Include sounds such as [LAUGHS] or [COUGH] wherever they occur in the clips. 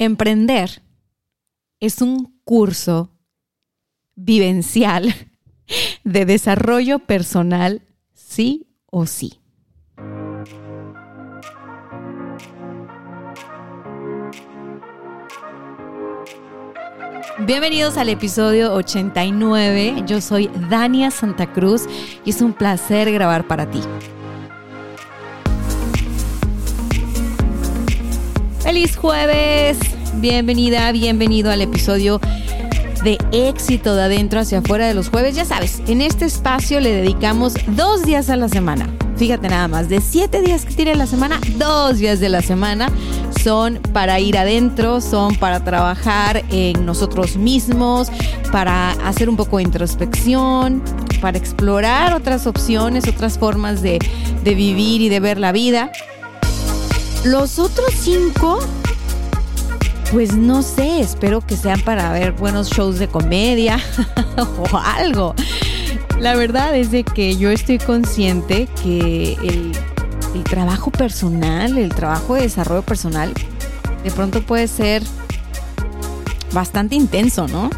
Emprender es un curso vivencial [LAUGHS] de desarrollo personal, sí o sí. Bienvenidos al episodio 89. Yo soy Dania Santa Cruz y es un placer grabar para ti. Feliz jueves. Bienvenida, bienvenido al episodio de éxito de adentro hacia afuera de los jueves. Ya sabes, en este espacio le dedicamos dos días a la semana. Fíjate nada más, de siete días que tiene la semana, dos días de la semana son para ir adentro, son para trabajar en nosotros mismos, para hacer un poco de introspección, para explorar otras opciones, otras formas de, de vivir y de ver la vida. Los otros cinco pues no sé, espero que sean para ver buenos shows de comedia [LAUGHS] o algo. La verdad es de que yo estoy consciente que el, el, trabajo personal, el trabajo de desarrollo personal, de pronto puede ser bastante intenso, ¿no?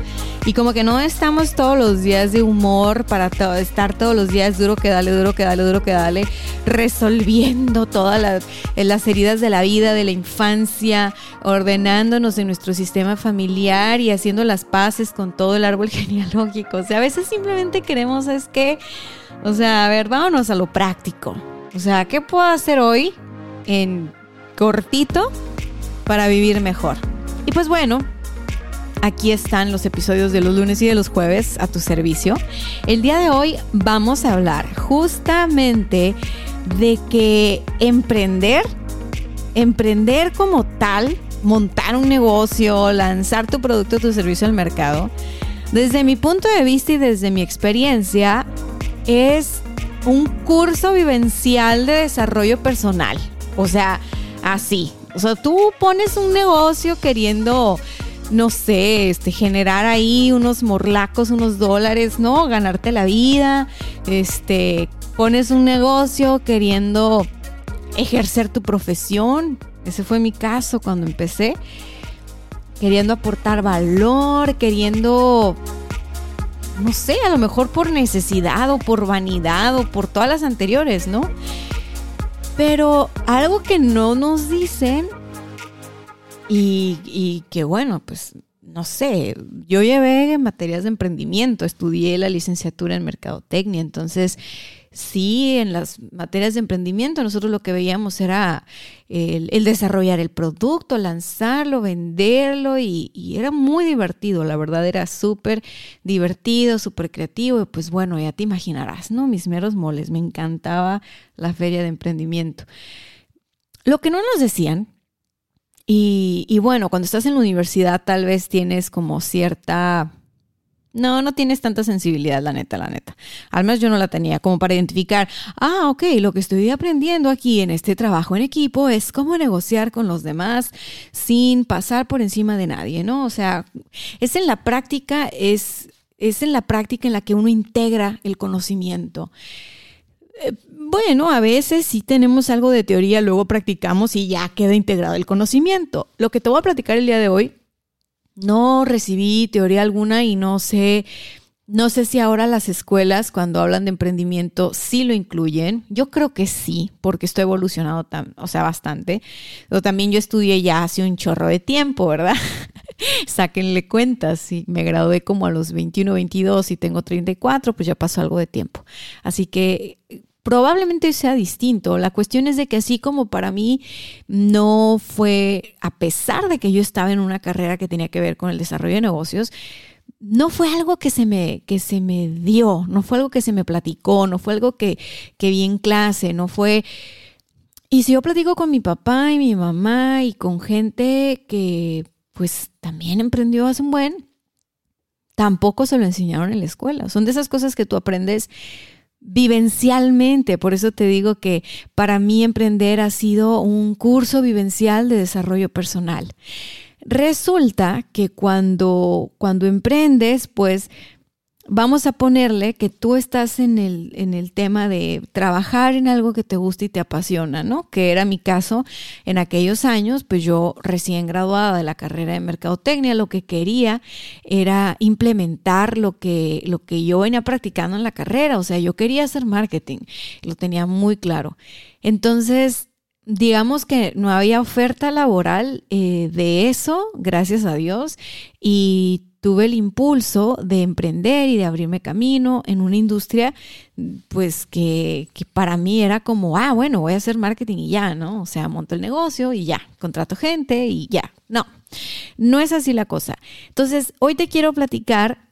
Y como que no estamos todos los días de humor para estar todos los días duro que dale, duro que dale, duro que dale, resolviendo todas las, las heridas de la vida, de la infancia, ordenándonos en nuestro sistema familiar y haciendo las paces con todo el árbol [LAUGHS] genealógico. O sea, a veces simplemente queremos es que, o sea, a ver, vámonos a lo práctico. O sea, ¿qué puedo hacer hoy en cortito para vivir mejor? Y pues bueno, Aquí están los episodios de los lunes y de los jueves a tu servicio. El día de hoy vamos a hablar justamente de que emprender, emprender como tal, montar un negocio, lanzar tu producto o tu servicio al mercado, desde mi punto de vista y desde mi experiencia, es un curso vivencial de desarrollo personal. O sea, así. O sea, tú pones un negocio queriendo no sé, este, generar ahí unos morlacos, unos dólares, ¿no? Ganarte la vida, este, pones un negocio queriendo ejercer tu profesión. Ese fue mi caso cuando empecé. Queriendo aportar valor, queriendo, no sé, a lo mejor por necesidad o por vanidad o por todas las anteriores, ¿no? Pero algo que no nos dicen y, que bueno, pues no sé, yo llevé materias de emprendimiento, estudié la licenciatura en mercadotecnia, entonces sí, en las materias de emprendimiento nosotros lo que veíamos era el, desarrollar el producto, lanzarlo, venderlo y, y era muy divertido, la verdad era súper divertido, súper creativo y pues bueno, ya te imaginarás, ¿no? Mis meros moles, me encantaba la feria de emprendimiento. Lo que no nos decían y, bueno, cuando estás en la universidad tal vez tienes como cierta... No, no tienes tanta sensibilidad, la neta, la neta. Al menos yo no la tenía como para identificar, ah, ok, lo que estoy aprendiendo aquí en este trabajo en equipo es cómo negociar con los demás sin pasar por encima de nadie, ¿no? O sea, es en la práctica, es, es en la práctica en la que uno integra el conocimiento. Eh, bueno, a veces sí tenemos algo de teoría, luego practicamos y ya queda integrado el conocimiento. Lo que te voy a platicar el día de hoy, no recibí teoría alguna y no sé, no sé si ahora las escuelas cuando hablan de emprendimiento sí lo incluyen. Yo creo que sí, porque estoy evolucionado, o sea, bastante. Pero también yo estudié ya hace un chorro de tiempo, ¿verdad? [LAUGHS] Sáquenle cuentas, si me gradué como a los 21, 22 y tengo 34, pues ya pasó algo de tiempo. Así que probablemente sea distinto. La cuestión es de que así como para mí no fue, a pesar de que yo estaba en una carrera que tenía que ver con el desarrollo de negocios, no fue algo que se me, que se me dio, no fue algo que se me platicó, no fue algo que, que vi en clase, no fue... Y si yo platico con mi papá y mi mamá y con gente que pues también emprendió hace un buen, tampoco se lo enseñaron en la escuela. Son de esas cosas que tú aprendes vivencialmente. Por eso te digo que para mí emprender ha sido un curso vivencial de desarrollo personal. Resulta que cuando, cuando emprendes, pues vamos a ponerle que tú estás en el, en el tema de trabajar en algo que te gusta y te apasiona, ¿no? Que era mi caso en aquellos años, pues yo recién graduada de la carrera de mercadotecnia, lo que quería era implementar lo que, lo que yo venía practicando en la carrera, o sea, yo quería hacer marketing, lo tenía muy claro. Entonces, digamos que no había oferta laboral eh, de eso, gracias a Dios, y tuve el impulso de emprender y de abrirme camino en una industria, pues que, para mí era como, ah, bueno, voy a hacer marketing y ya, ¿no? O sea, monto el negocio y ya, contrato gente y ya. No, no es así la cosa. Entonces, hoy te quiero platicar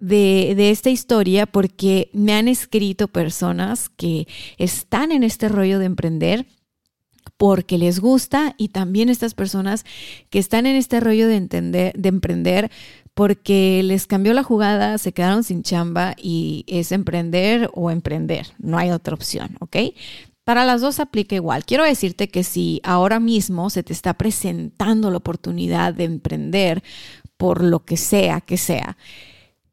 de, de, esta historia porque me han escrito personas que están en este rollo de emprender porque les gusta y también estas personas que están en este rollo de entender, de emprender porque les cambió la jugada, se quedaron sin chamba y es emprender o emprender, no hay otra opción, ¿ok? Para las dos aplica igual. Quiero decirte que si ahora mismo se te está presentando la oportunidad de emprender por lo que sea que sea,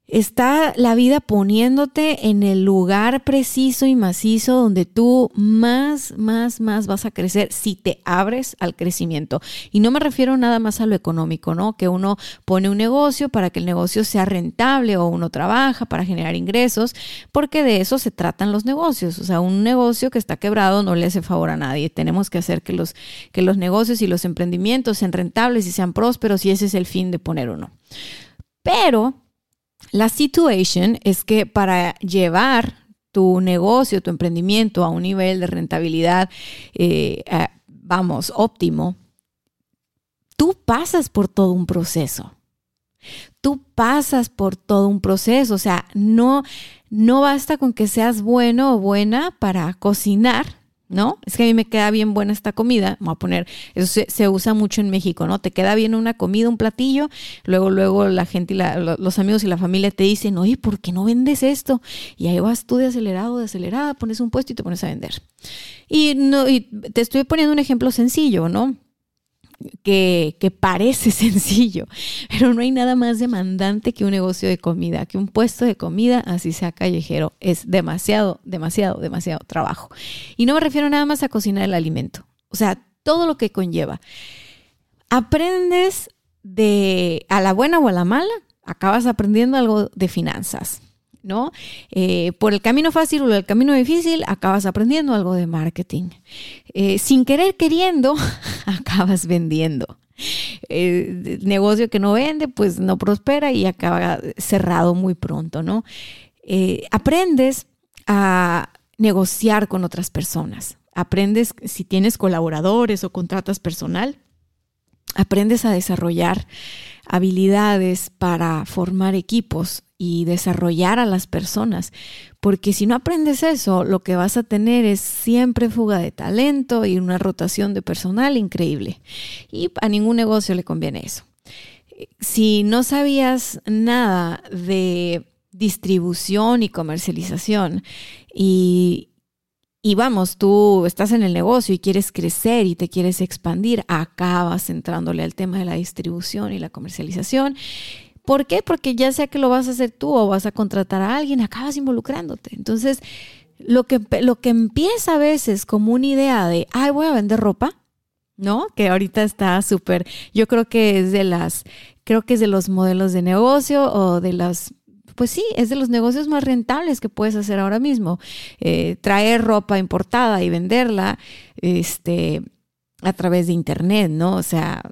Está la vida poniéndote en el lugar preciso y macizo donde tú más, más, más vas a crecer si te abres al crecimiento. Y no me refiero nada más a lo económico, ¿no? Que uno pone un negocio para que el negocio sea rentable o uno trabaja para generar ingresos, porque de eso se tratan los negocios. O sea, un negocio que está quebrado no le hace favor a nadie. Tenemos que hacer que los, que los negocios y los emprendimientos sean rentables y sean prósperos y ese es el fin de poner uno. Pero la situation es que para llevar tu negocio, tu emprendimiento a un nivel de rentabilidad, eh, vamos, óptimo, tú pasas por todo un proceso. Tú pasas por todo un proceso, o sea, no, no basta con que seas bueno o buena para cocinar, ¿no? Es que a mí me queda bien buena esta comida, voy a poner, eso se, usa mucho en México, ¿no? Te queda bien una comida, un platillo, luego, luego la gente y los amigos y la familia te dicen, oye, ¿por qué no vendes esto? Y ahí vas tú de acelerado, de acelerada, pones un puesto y te pones a vender. Y, no, y te estoy poniendo un ejemplo sencillo, ¿no? Que, parece [LAUGHS] sencillo, pero no hay nada más demandante que un negocio de comida, que un puesto de comida, así sea callejero. Es demasiado, demasiado, demasiado trabajo. Y no me refiero nada más a cocinar el alimento, o sea, todo lo que conlleva. Aprendes de a la buena o a la mala, acabas aprendiendo algo de finanzas. ¿No? Eh, por el camino fácil o el camino difícil, acabas aprendiendo algo de marketing. Eh, sin querer queriendo, [LAUGHS] acabas vendiendo. el negocio que no vende, pues no prospera y acaba cerrado muy pronto, ¿no? Eh, aprendes a negociar con otras personas. Aprendes, si tienes colaboradores o contratas personal, aprendes a desarrollar habilidades para formar equipos y desarrollar a las personas, porque si no aprendes eso, lo que vas a tener es siempre fuga de talento y una rotación de personal increíble. Y a ningún negocio le conviene eso. Si no sabías nada de distribución y comercialización y, y vamos, tú estás en el negocio y quieres crecer y te quieres expandir, acabas entrándole al tema de la distribución y la comercialización ¿Por qué? Porque ya sea que lo vas a hacer tú o vas a contratar a alguien, acabas involucrándote. Entonces, lo que, lo que empieza a veces como una idea de, ay, voy a vender ropa, ¿no? Que ahorita está súper, yo creo que es de las, creo que es de los modelos de negocio o de las pues sí, es de los negocios más rentables que puedes hacer ahora mismo. Eh, traer ropa importada y venderla este, a través de internet, ¿no? O sea,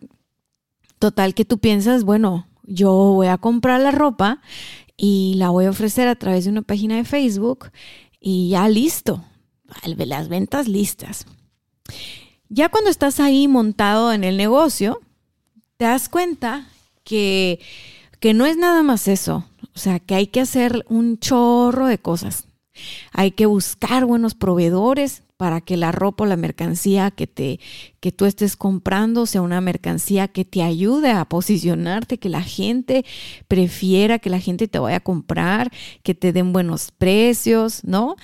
total que tú piensas, bueno, yo voy a comprar la ropa y la voy a ofrecer a través de una página de Facebook y ya listo, las ventas listas. Ya cuando estás ahí montado en el negocio, te das cuenta que, que no es nada más eso, o sea, que hay que hacer un chorro de cosas. Hay que buscar buenos proveedores, para que la ropa o la mercancía que, te, que tú estés comprando sea una mercancía que te ayude a posicionarte, que la gente prefiera, que la gente te vaya a comprar, que te den buenos precios, ¿no?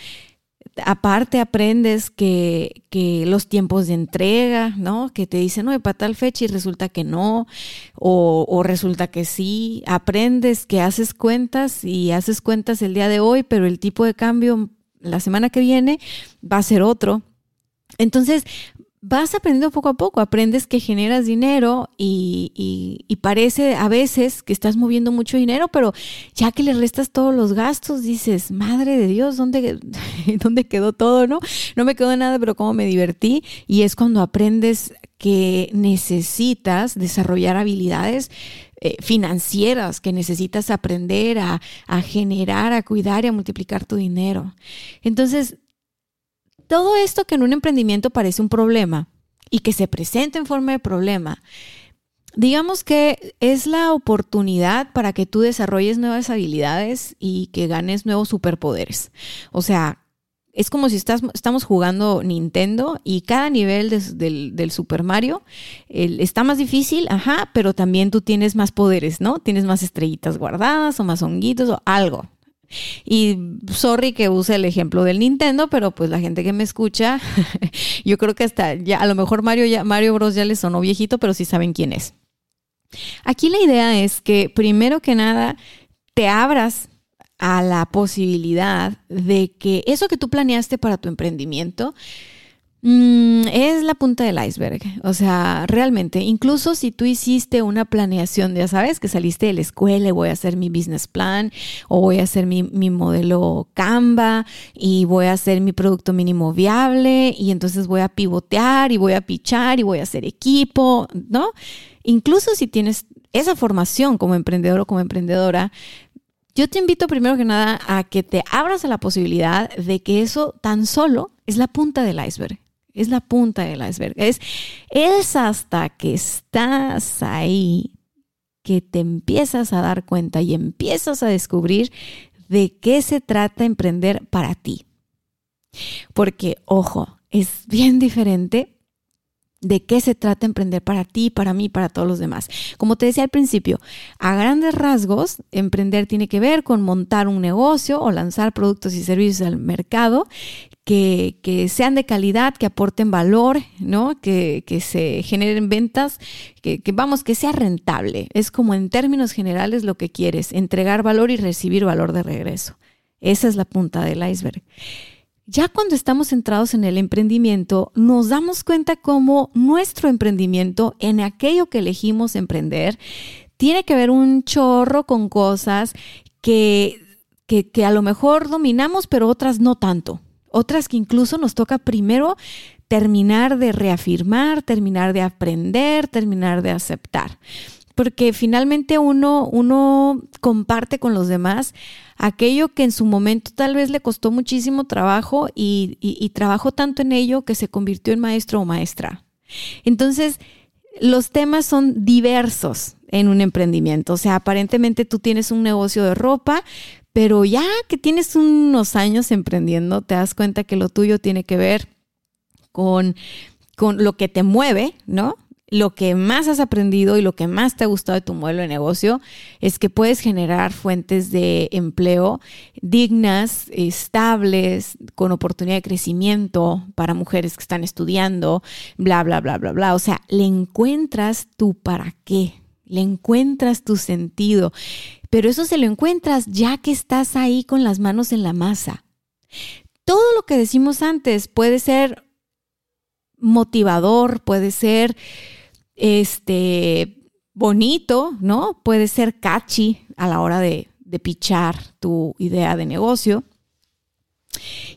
Aparte aprendes que, que los tiempos de entrega, ¿no? Que te dicen, no, para tal fecha y resulta que no, o, o resulta que sí. Aprendes que haces cuentas y haces cuentas el día de hoy, pero el tipo de cambio la semana que viene va a ser otro. Entonces, vas aprendiendo poco a poco, aprendes que generas dinero y, parece a veces que estás moviendo mucho dinero, pero ya que le restas todos los gastos, dices, madre de Dios, ¿dónde, [LAUGHS] ¿dónde quedó todo? No, no me quedó nada, pero cómo me divertí. Y es cuando aprendes que necesitas desarrollar habilidades eh, financieras, que necesitas aprender a, a generar, a cuidar y a multiplicar tu dinero. Entonces, todo esto que en un emprendimiento parece un problema y que se presenta en forma de problema, digamos que es la oportunidad para que tú desarrolles nuevas habilidades y que ganes nuevos superpoderes. O sea, es como si estás, estamos jugando Nintendo y cada nivel del, Super Mario está más difícil, ajá, pero también tú tienes más poderes, ¿no? Tienes más estrellitas guardadas o más honguitos o algo. Y sorry que use el ejemplo del Nintendo, pero pues la gente que me escucha, [LAUGHS] yo creo que hasta ya, a lo mejor Mario, ya, Mario Bros ya le sonó viejito, pero sí saben quién es. Aquí la idea es que primero que nada te abras a la posibilidad de que eso que tú planeaste para tu emprendimiento mm, es la punta del iceberg. O sea, realmente, incluso si tú hiciste una planeación, ya sabes, que saliste de la escuela y voy a hacer mi business plan o voy a hacer mi, mi modelo Canva y voy a hacer mi producto mínimo viable y entonces voy a pivotear y voy a pichar y voy a hacer equipo, ¿no? Incluso si tienes esa formación como emprendedor o como emprendedora, yo te invito primero que nada a que te abras a la posibilidad de que eso tan solo es la punta del iceberg. Es la punta del iceberg. Es, es hasta que estás ahí que te empiezas a dar cuenta y empiezas a descubrir de qué se trata emprender para ti. Porque, ojo, es bien diferente de qué se trata emprender para ti, para mí, para todos los demás. Como te decía al principio, a grandes rasgos, emprender tiene que ver con montar un negocio o lanzar productos y servicios al mercado que, sean de calidad, que aporten valor, ¿no? Que, se generen ventas, que, que vamos, que sea rentable. Es como en términos generales lo que quieres, entregar valor y recibir valor de regreso. Esa es la punta del iceberg. Ya cuando estamos centrados en el emprendimiento, nos damos cuenta cómo nuestro emprendimiento, en aquello que elegimos emprender, tiene que ver un chorro con cosas que, que, a lo mejor dominamos, pero otras no tanto. Otras que incluso nos toca primero terminar de reafirmar, terminar de aprender, terminar de aceptar porque finalmente uno, uno comparte con los demás aquello que en su momento tal vez le costó muchísimo trabajo y, y, trabajó tanto en ello que se convirtió en maestro o maestra. Entonces, los temas son diversos en un emprendimiento. O sea, aparentemente tú tienes un negocio de ropa, pero ya que tienes unos años emprendiendo, te das cuenta que lo tuyo tiene que ver con, con lo que te mueve, ¿no? Lo que más has aprendido y lo que más te ha gustado de tu modelo de negocio es que puedes generar fuentes de empleo dignas, estables, con oportunidad de crecimiento para mujeres que están estudiando, bla, bla, bla, bla, bla. O sea, le encuentras tu para qué, le encuentras tu sentido, pero eso se lo encuentras ya que estás ahí con las manos en la masa. Todo lo que decimos antes puede ser motivador, puede ser este, bonito, ¿no? Puede ser catchy a la hora de, de pichar tu idea de negocio.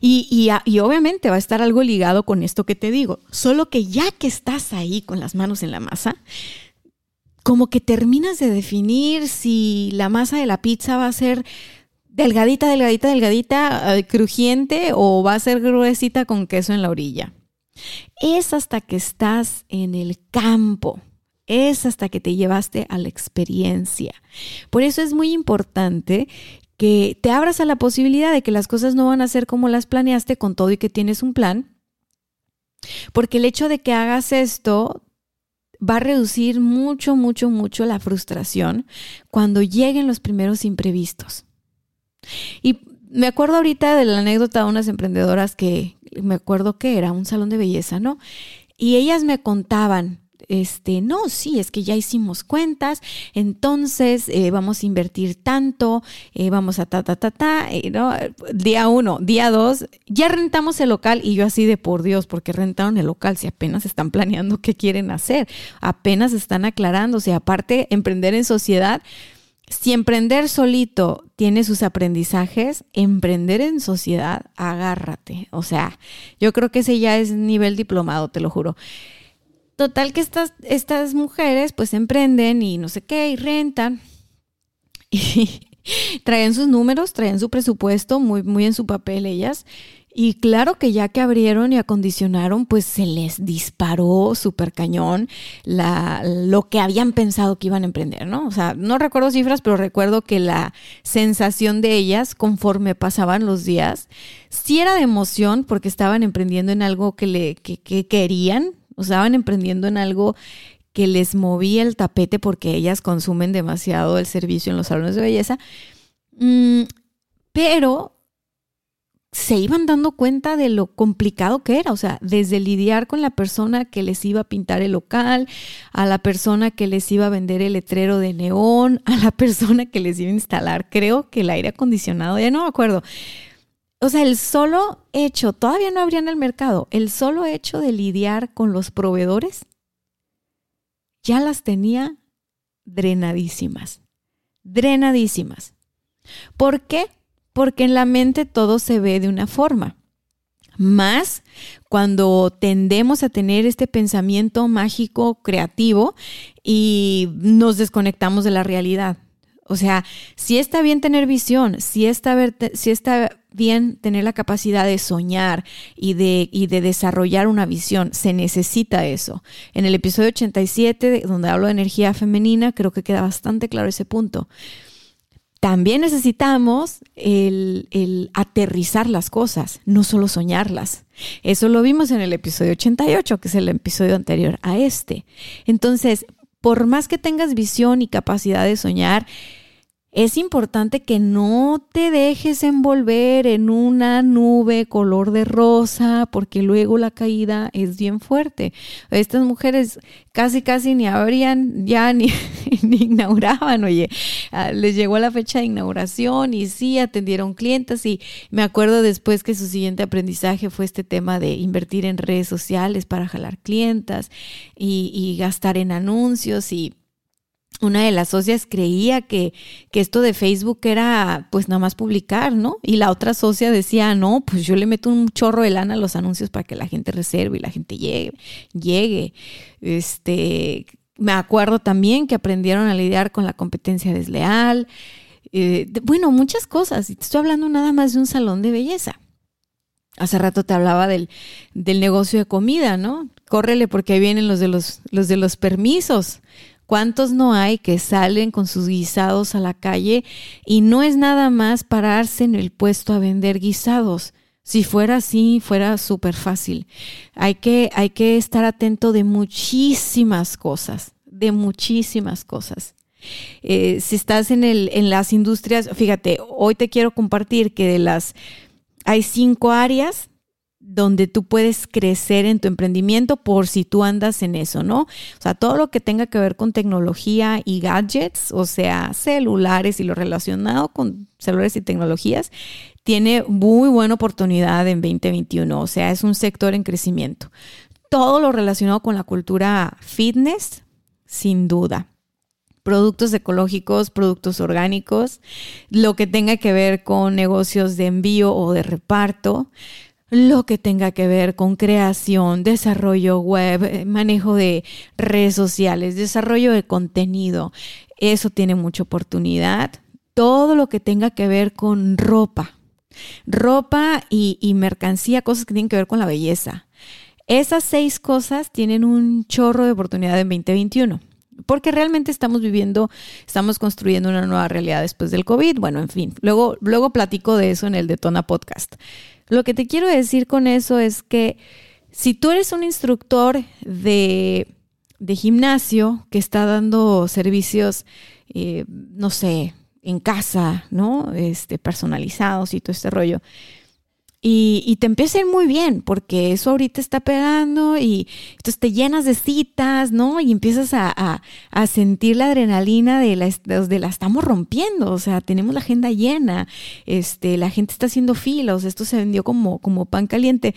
Y, y, y, obviamente va a estar algo ligado con esto que te digo. Solo que ya que estás ahí con las manos en la masa, como que terminas de definir si la masa de la pizza va a ser delgadita, delgadita, delgadita, eh, crujiente o va a ser gruesita con queso en la orilla. Es hasta que estás en el campo. Es hasta que te llevaste a la experiencia. Por eso es muy importante que te abras a la posibilidad de que las cosas no van a ser como las planeaste con todo y que tienes un plan Porque el hecho de que hagas esto va a reducir mucho, mucho, mucho la frustración cuando lleguen los primeros imprevistos. Y me acuerdo ahorita de la anécdota de unas emprendedoras que me acuerdo que era un salón de belleza, ¿no? Y ellas me contaban este, no, sí, es que ya hicimos cuentas, entonces eh, vamos a invertir tanto, eh, vamos a ta, ta, ta, ta, eh, ¿no? Día uno, día dos, ya rentamos el local y yo así de por Dios, porque rentaron el local si apenas están planeando qué quieren hacer, apenas están aclarando, o aparte, emprender en sociedad, si emprender solito tiene sus aprendizajes, emprender en sociedad, agárrate. O sea, yo creo que ese ya es nivel diplomado, te lo juro. Total que estas, estas mujeres pues emprenden y no sé qué, y rentan. [LAUGHS] Y traen sus números, traen su presupuesto muy, muy en su papel ellas. Y claro que ya que abrieron y acondicionaron, pues se les disparó súper cañón la, lo que habían pensado que iban a emprender, ¿no? O sea, no recuerdo cifras, pero recuerdo que la sensación de ellas conforme pasaban los días, sí era de emoción porque estaban emprendiendo en algo que, le, que, que querían, o estaban emprendiendo en algo que les movía el tapete porque ellas consumen demasiado el servicio en los salones de belleza. Mm, pero se iban dando cuenta de lo complicado que era, o sea, desde lidiar con la persona que les iba a pintar el local, a la persona que les iba a vender el letrero de neón, [LAUGHS] a la persona que les iba a instalar, creo que el aire acondicionado, ya no me acuerdo, o sea, el solo hecho, todavía no habrían el mercado, el solo hecho de lidiar con los proveedores ya las tenía drenadísimas, drenadísimas. ¿Por qué? Porque en la mente todo se ve de una forma. Más cuando tendemos a tener este pensamiento mágico, creativo y nos desconectamos de la realidad. O sea, si está bien tener visión, si está, si está bien tener la capacidad de soñar y de, y de desarrollar una visión, se necesita eso. En el episodio 87, donde hablo de energía femenina, creo que queda bastante claro ese punto. También necesitamos el, el aterrizar las cosas, no solo soñarlas. Eso lo vimos en el episodio 88, que es el episodio anterior a este. Entonces, por más que tengas visión y capacidad de soñar, es importante que no te dejes envolver en una nube color de rosa, porque luego la caída es bien fuerte. Estas mujeres casi, casi ni abrían, ya [LAUGHS] ni, inauguraban, oye, ah, les llegó la fecha de inauguración y sí, atendieron clientes y me acuerdo después que su siguiente aprendizaje fue este tema de invertir en redes sociales para jalar clientas y gastar en anuncios y una de las socias creía que, que, esto de Facebook era pues nada más publicar, ¿no? Y la otra socia decía, no, pues yo le meto un chorro de lana a los anuncios para que la gente reserve y la gente llegue. llegue. Este, me acuerdo también que aprendieron a lidiar con la competencia desleal. Eh, bueno, muchas cosas. Y te estoy hablando nada más de un salón de belleza. Hace rato te hablaba del, del negocio de comida, ¿no? Córrele porque ahí vienen los de los, los de los permisos ¿Cuántos no hay que salen con sus guisados a la calle y no es nada más pararse en el puesto a vender guisados? Si fuera así, fuera súper fácil. Hay que, hay que estar atento de muchísimas cosas, de muchísimas cosas. Eh, si estás en, el, en las industrias, fíjate, hoy te quiero compartir que de las, hay cinco áreas donde tú puedes crecer en tu emprendimiento por si tú andas en eso, ¿no? O sea, todo lo que tenga que ver con tecnología y gadgets, o sea, celulares y lo relacionado con celulares y tecnologías, tiene muy buena oportunidad en 2021, o sea, es un sector en crecimiento. Todo lo relacionado con la cultura fitness, sin duda productos ecológicos, productos orgánicos, lo que tenga que ver con negocios de envío o de reparto, lo que tenga que ver con creación, desarrollo web, eh, manejo de redes sociales, desarrollo de contenido. Eso tiene mucha oportunidad. Todo lo que tenga que ver con ropa, ropa y, mercancía, cosas que tienen que ver con la belleza. Esas seis cosas tienen un chorro de oportunidad en 2021 porque realmente estamos viviendo, estamos construyendo una nueva realidad después del COVID. Bueno, en fin, luego, luego platico de eso en el Detona Podcast. Lo que te quiero decir con eso es que Si tú eres un instructor de, gimnasio que está dando servicios, eh, no sé, en casa, ¿no? Este, personalizados y todo este rollo. Y, te empieza a ir muy bien, porque eso ahorita está pegando y entonces te llenas de citas, ¿no? Y empiezas a, sentir la adrenalina de la, de la estamos rompiendo, o sea, tenemos la agenda llena, este, la gente está haciendo filas, esto se vendió como, como pan caliente.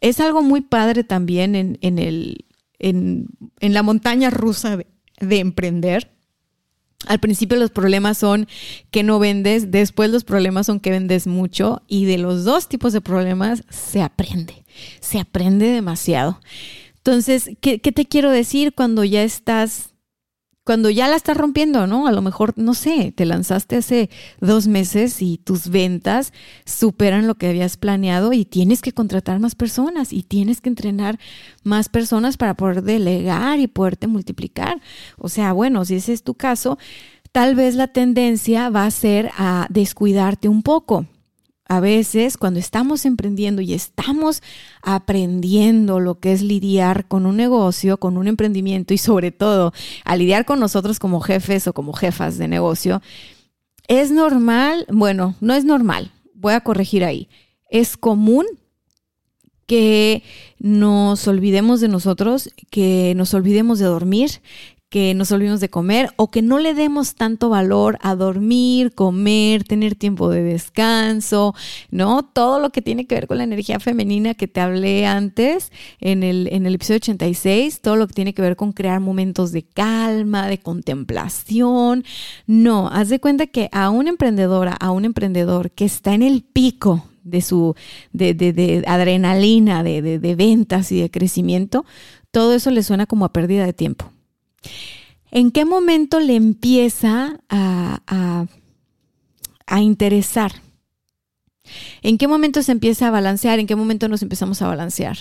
Es algo muy padre también en, en el, en, en la montaña rusa de emprender al principio los problemas son que no vendes, después los problemas son que vendes mucho y de los dos tipos de problemas se aprende, se aprende demasiado. Entonces, ¿qué, te quiero decir cuando ya estás cuando ya la estás rompiendo, ¿no? A lo mejor, no sé, te lanzaste hace dos meses y tus ventas superan lo que habías planeado y tienes que contratar más personas y tienes que entrenar más personas para poder delegar y poderte multiplicar. O sea, bueno, si ese es tu caso, tal vez la tendencia va a ser a descuidarte un poco a veces cuando estamos emprendiendo y estamos aprendiendo lo que es lidiar con un negocio, con un emprendimiento y sobre todo a lidiar con nosotros como jefes o como jefas de negocio, es normal, bueno, no es normal, voy a corregir ahí, es común que nos olvidemos de nosotros, que nos olvidemos de dormir, que nos olvidemos de comer o que no le demos tanto valor a dormir, comer, tener tiempo de descanso, ¿no? Todo lo que tiene que ver con la energía femenina que te hablé antes en el, en el episodio 86, todo lo que tiene que ver con crear momentos de calma, de contemplación. No, haz de cuenta que a una emprendedora, a un emprendedor que está en el pico de su de, de, de adrenalina, de, de ventas y de crecimiento, todo eso le suena como a pérdida de tiempo. ¿En qué momento le empieza a, a, interesar? ¿En qué momento se empieza a balancear? ¿En qué momento nos empezamos a balancear?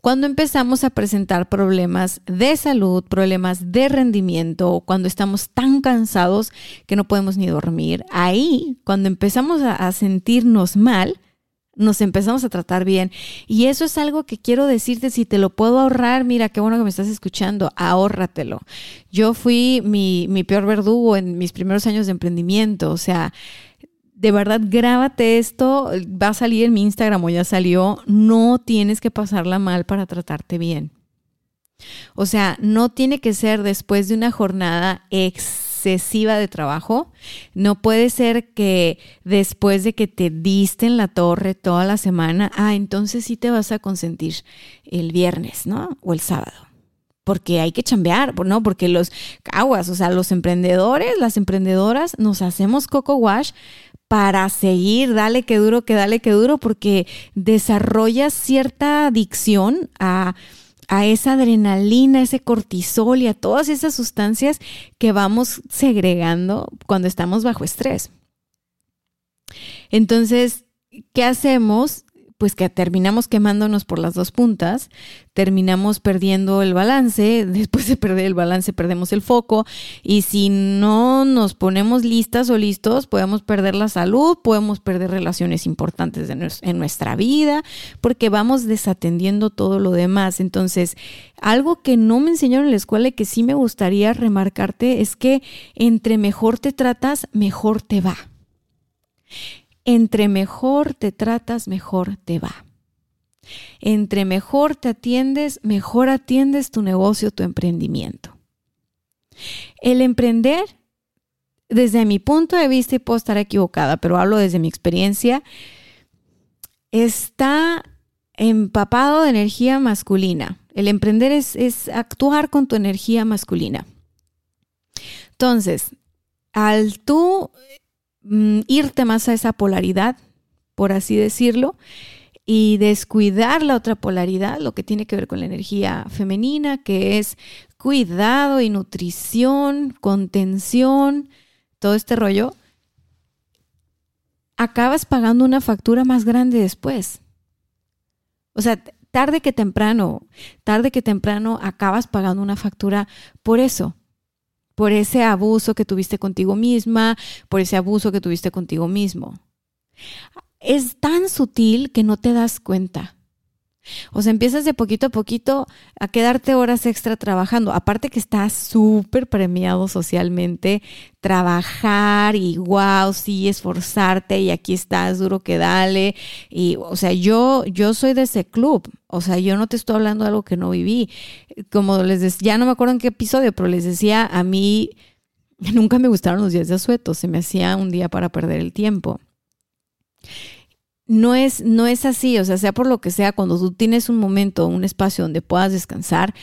Cuando empezamos a presentar problemas de salud, problemas de rendimiento, cuando estamos tan cansados que no podemos ni dormir. Ahí, cuando empezamos a sentirnos mal, nos empezamos a tratar bien. Y eso es algo que quiero decirte, si te lo puedo ahorrar, mira, qué bueno que me estás escuchando, ahórratelo. Yo fui mi, peor verdugo en mis primeros años de emprendimiento, o sea, de verdad, grábate esto, va a salir en mi Instagram o ya salió, no tienes que pasarla mal para tratarte bien. O sea, no tiene que ser después de una jornada excesiva de trabajo. No puede ser que después de que te diste en la torre toda la semana, ah, entonces sí te vas a consentir el viernes, ¿no? O el sábado. Porque hay que chambear, ¿no? Porque los aguas, o sea, los emprendedores, las emprendedoras, nos hacemos coco wash para seguir, dale que duro, que dale que duro, porque desarrollas cierta adicción a a esa adrenalina, ese cortisol y a todas esas sustancias que vamos segregando cuando estamos bajo estrés. Entonces, ¿qué hacemos? Pues que terminamos quemándonos por las dos puntas, terminamos perdiendo el balance, [LAUGHS] después de perder el balance perdemos el foco y si no nos ponemos listas o listos podemos perder la salud, podemos perder relaciones importantes en nuestra vida porque vamos desatendiendo todo lo demás. Entonces, algo que no me enseñaron en la escuela y que sí me gustaría remarcarte es que entre mejor te tratas, mejor te va entre mejor te tratas, mejor te va. Entre mejor te atiendes, mejor atiendes tu negocio, tu emprendimiento. El emprender, desde mi punto de vista, y puedo estar equivocada, pero hablo desde mi experiencia, está empapado de energía masculina. El emprender es, es actuar con tu energía masculina. Entonces, al tú Mm, irte más a esa polaridad, por así decirlo, y descuidar la otra polaridad, lo que tiene que ver con la energía femenina, que es cuidado y nutrición, contención, todo este rollo, acabas pagando una factura más grande después. O sea, tarde que temprano, tarde que temprano acabas pagando una factura por eso, por ese abuso que tuviste contigo misma, por ese abuso que tuviste contigo mismo. Es tan sutil que no te das cuenta. O sea, empiezas de poquito a poquito a quedarte horas extra trabajando. Aparte que estás súper premiado socialmente, trabajar y wow, sí, esforzarte y aquí estás duro que dale. Y, o sea, yo, yo soy de ese club. O sea, yo no te estoy hablando de algo que no viví. Como les decía, ya no me acuerdo en qué episodio, pero les decía, a mí nunca me gustaron los días de asueto. Se me hacía un día para perder el tiempo no es, no es así, o sea, sea por lo que sea, cuando tú tienes un momento, un espacio donde puedas descansar,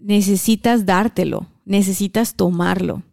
necesitas dártelo, necesitas tomarlo.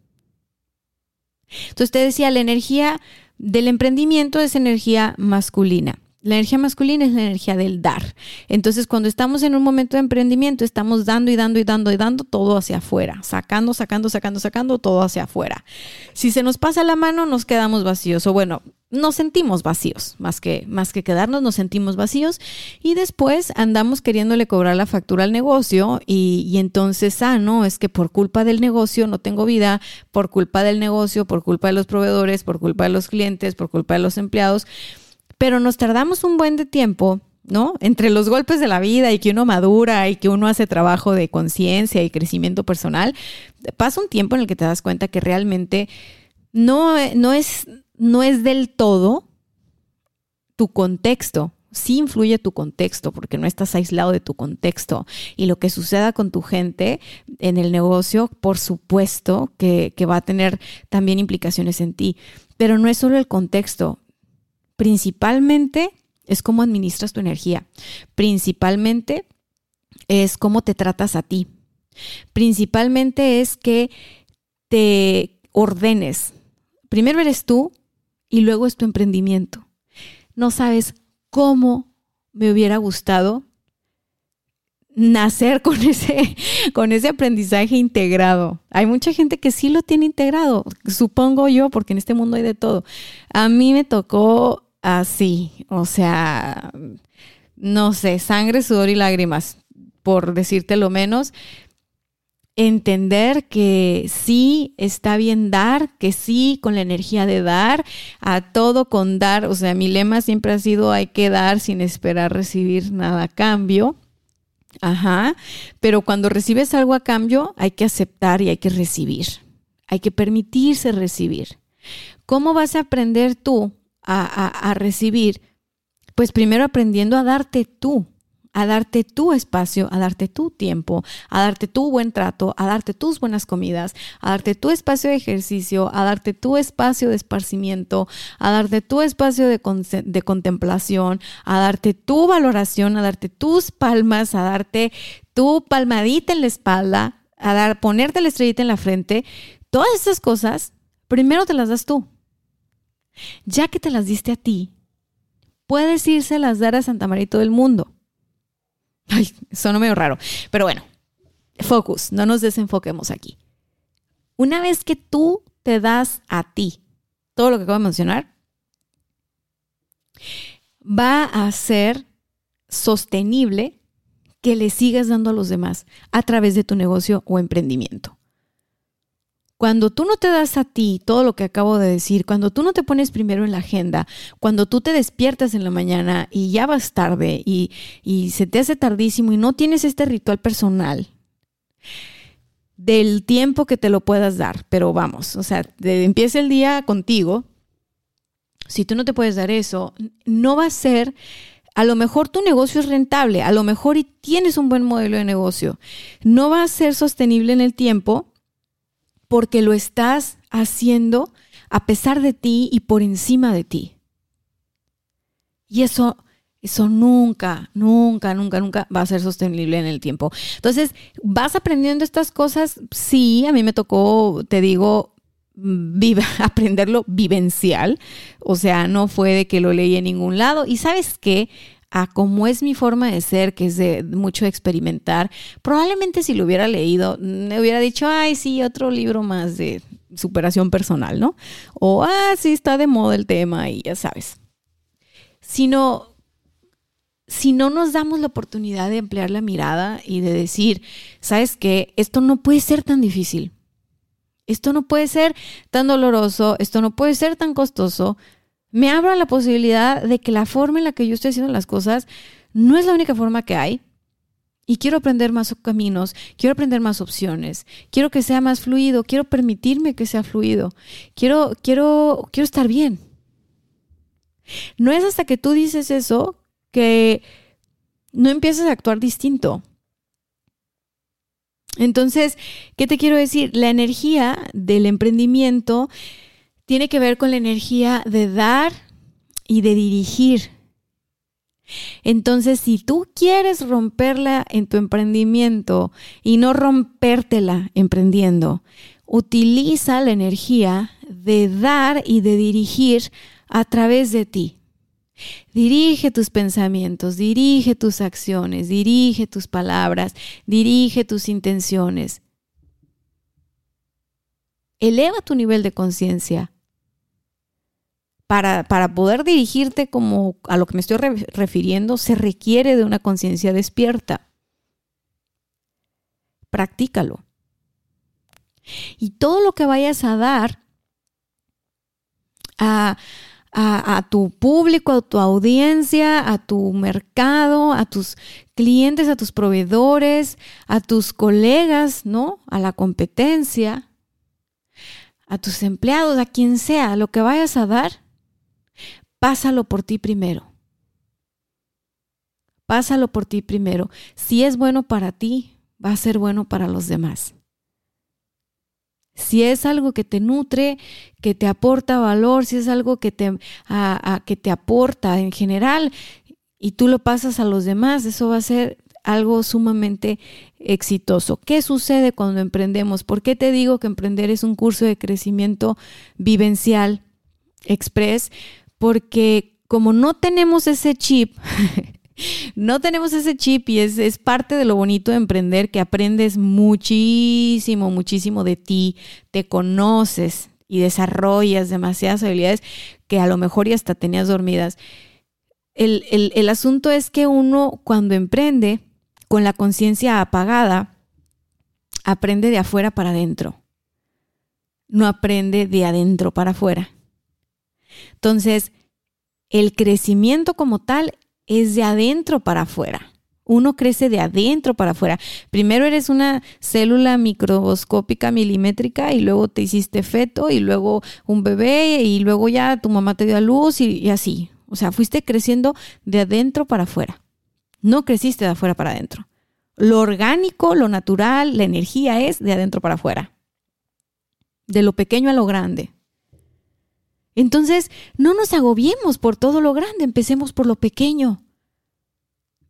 Entonces te decía, la energía del emprendimiento es energía masculina. La energía masculina es la energía del dar. Entonces, cuando estamos en un momento de emprendimiento, estamos dando y dando y dando y dando todo hacia afuera, sacando, sacando, sacando, sacando todo hacia afuera. Si se nos pasa la mano, nos quedamos vacíos. O bueno, nos sentimos vacíos, más que, más que quedarnos, nos sentimos vacíos y después andamos queriéndole cobrar la factura al negocio y, y, entonces, ah, no, es que por culpa del negocio no tengo vida, por culpa del negocio, por culpa de los proveedores, por culpa de los clientes, por culpa de los empleados, pero nos tardamos un buen de tiempo. ¿No? Entre los golpes de la vida y que uno madura y que uno hace trabajo de conciencia y crecimiento personal, pasa un tiempo en el que te das cuenta que realmente no, no es no es del todo tu contexto. Sí influye tu contexto porque no estás aislado de tu contexto. Y lo que suceda con tu gente en el negocio, por supuesto que, que va a tener también implicaciones en ti. Pero no es solo el contexto. Principalmente es cómo administras tu energía. Principalmente es cómo te tratas a ti. Principalmente es que te ordenes. Primero eres tú y luego es tu emprendimiento. No sabes cómo me hubiera gustado nacer [LAUGHS] con ese, con ese aprendizaje integrado. Hay mucha gente que sí lo tiene integrado, supongo yo, porque en este mundo hay de todo. A mí me tocó así, o sea, no sé, sangre, sudor y lágrimas, por decirte lo menos, entender que sí está bien dar, que sí con la energía de dar, a todo con dar, o sea, mi lema siempre ha sido hay que dar sin esperar recibir nada a cambio. Ajá, pero cuando recibes algo a cambio hay que aceptar y hay que recibir, hay que permitirse recibir. ¿Cómo vas a aprender tú a, a, a recibir? Pues primero aprendiendo a darte tú a darte tu espacio, a darte tu tiempo, a darte tu buen trato, a darte tus buenas comidas, a darte tu espacio de ejercicio, a darte tu espacio de esparcimiento, a darte tu espacio de, de contemplación, a darte tu valoración, a darte tus palmas, a darte tu palmadita en la espalda, a dar, ponerte la estrellita en la frente. Todas esas cosas, primero te las das tú. Ya que te las diste a ti, puedes irse a las dar a Santa María y todo el mundo. [LAUGHS] Ay, suena medio raro. Pero bueno, focus, no nos desenfoquemos aquí. Una vez que tú te das a ti todo lo que acabo de mencionar, va a ser sostenible que le sigas dando a los demás a través de tu negocio o emprendimiento. Cuando tú no te das a ti todo lo que acabo de decir, cuando tú no te pones primero en la agenda, cuando tú te despiertas en la mañana y ya vas tarde y, se te hace tardísimo y no tienes este ritual personal del tiempo que te lo puedas dar, pero vamos, o sea, empieza el día contigo, si tú no te puedes dar eso, no va a ser a lo mejor tu negocio es rentable, a lo mejor y tienes un buen modelo de negocio. No va a ser sostenible en el tiempo porque lo estás haciendo a pesar de ti y por encima de ti. Y eso, eso nunca, nunca, nunca, nunca va a ser sostenible en el tiempo. Entonces, vas aprendiendo estas cosas. Sí, a mí me tocó, te digo, [LAUGHS] aprenderlo vivencial. O sea, no fue de que lo leí en ningún lado. Y sabes qué? A cómo es mi forma de ser, que es de mucho experimentar, probablemente si lo hubiera leído, me hubiera dicho, ay, sí, otro libro más de superación personal, ¿no? O, ah, sí, está de moda el tema y ya sabes. Sino, si no nos damos la oportunidad de emplear la mirada y de decir, ¿sabes qué? Esto no puede ser tan difícil. Esto no puede ser tan doloroso, esto no puede ser tan costoso, me abro a la posibilidad de que la forma en la que yo estoy haciendo las cosas no es la única forma que hay. Y quiero aprender más caminos, quiero aprender más opciones, quiero que sea más fluido, quiero permitirme que sea fluido, quiero, quiero, quiero estar bien. No es hasta que tú dices eso que no empiezas a actuar distinto. Entonces, ¿qué te quiero decir? La energía del emprendimiento tiene que ver con la energía de dar y de dirigir. Entonces, si tú quieres romperla en tu emprendimiento y no rompértela emprendiendo, utiliza la energía de dar y de dirigir a través de ti. Dirige tus pensamientos, dirige tus acciones, dirige tus palabras, dirige tus intenciones. Eleva tu nivel de conciencia para, poder dirigirte como a lo que me estoy refiriendo, se requiere de una conciencia despierta. Practícalo. Y todo lo que vayas a dar a, a, tu público, a tu audiencia, a tu mercado, a tus clientes, a tus proveedores, a tus colegas, ¿no? A la competencia, a tus empleados, a quien sea, lo que vayas a dar, pásalo por ti primero. Pásalo por ti primero. Si es bueno para ti, va a ser bueno para los demás. Si es algo que te nutre, que te aporta valor, si es algo que te, que te aporta en general y tú lo pasas a los demás, eso va a ser algo sumamente exitoso. ¿Qué sucede cuando emprendemos? ¿Por qué te digo que emprender es un curso de crecimiento vivencial express? Porque como no tenemos ese chip, [LAUGHS] no tenemos ese chip y es, parte de lo bonito de emprender, que aprendes muchísimo, muchísimo de ti, te conoces y desarrollas demasiadas habilidades que a lo mejor ya hasta tenías dormidas. El, el asunto es que uno cuando emprende con la conciencia apagada, aprende de afuera para adentro, no aprende de adentro para afuera. Entonces, el crecimiento como tal es de adentro para afuera. Uno crece de adentro para afuera. Primero eres una célula microscópica milimétrica y luego te hiciste feto y luego un bebé y luego ya tu mamá te dio a luz y, y así. O sea, fuiste creciendo de adentro para afuera. No creciste de afuera para adentro. Lo orgánico, lo natural, la energía es de adentro para afuera. De lo pequeño a lo grande. Entonces, no nos agobiemos por todo lo grande, empecemos por lo pequeño.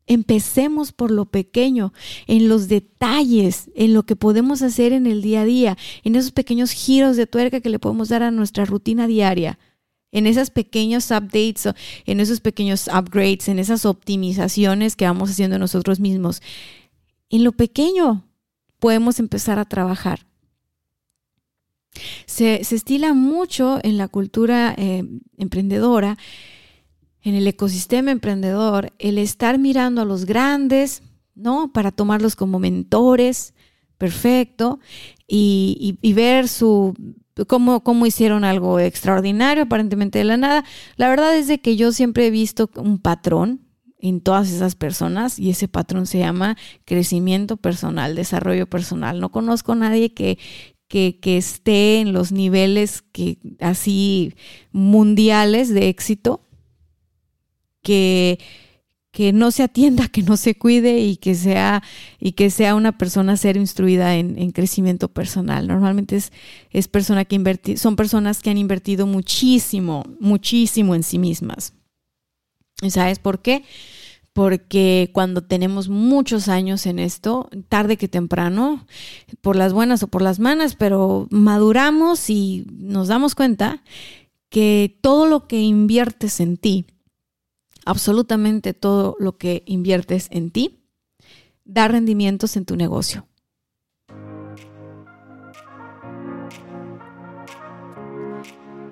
Empecemos por lo pequeño, en los detalles, en lo que podemos hacer en el día a día, en esos pequeños giros de tuerca que le podemos dar a nuestra rutina diaria, en esos pequeños updates, en esos pequeños upgrades, en esas optimizaciones que vamos haciendo nosotros mismos. En lo pequeño podemos empezar a trabajar. Se, estila mucho en la cultura eh, emprendedora, en el ecosistema emprendedor, el estar mirando a los grandes, ¿no? Para tomarlos como mentores, perfecto, y, ver su Cómo, cómo, hicieron algo extraordinario, aparentemente de la nada. La verdad es de que yo siempre he visto un patrón en todas esas personas y ese patrón se llama crecimiento personal, desarrollo personal. No conozco a nadie que, que, esté en los niveles que, así mundiales de éxito, que, que no se atienda, que no se cuide y que sea, y que sea una persona ser instruida en, crecimiento personal. Normalmente es, es persona que son personas que han invertido muchísimo, muchísimo en sí mismas. ¿Sabes por qué? Porque cuando tenemos muchos años en esto, tarde que temprano, por las buenas o por las malas, pero maduramos y nos damos cuenta que todo lo que inviertes en ti, absolutamente todo lo que inviertes en ti, da rendimientos en tu negocio.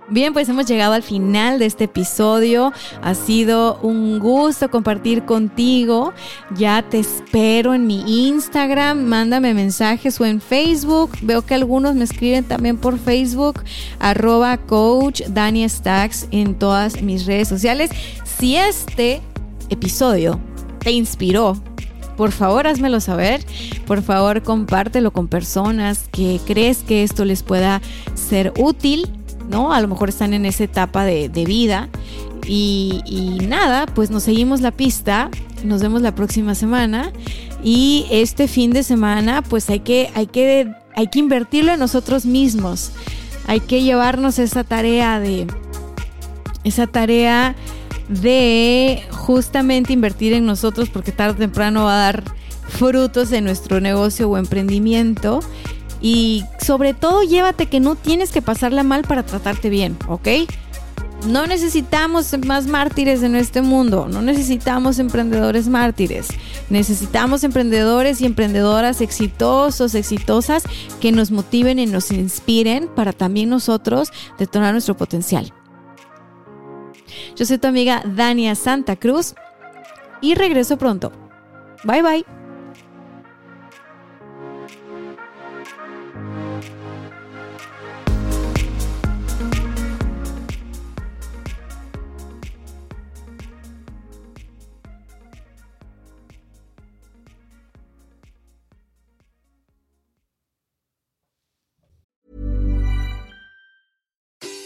Bien, pues hemos llegado al final de este episodio. Ha sido un gusto compartir contigo. Ya te espero en mi Instagram. Mándame mensajes o en Facebook. Veo que algunos me escriben también por Facebook. Arroba coach Stacks en todas mis redes sociales. Si este episodio te inspiró, por favor házmelo saber, por favor compártelo con personas que crees que esto les pueda ser útil, ¿no? A lo mejor están en esa etapa de, vida. Y, nada, pues nos seguimos la pista, nos vemos la próxima semana y este fin de semana pues hay que, hay que, hay que invertirlo en nosotros mismos, hay que llevarnos esa tarea de, esa tarea de justamente invertir en nosotros porque tarde o temprano va a dar frutos en nuestro negocio o emprendimiento. Y sobre todo llévate que no tienes que pasarla mal para tratarte bien, ¿ok? No necesitamos más mártires en este mundo, no necesitamos emprendedores mártires, necesitamos emprendedores y emprendedoras exitosos, exitosas que nos motiven y nos inspiren para también nosotros detonar nuestro potencial. Yo soy tu amiga Dania Santa Cruz y regreso pronto. Bye bye.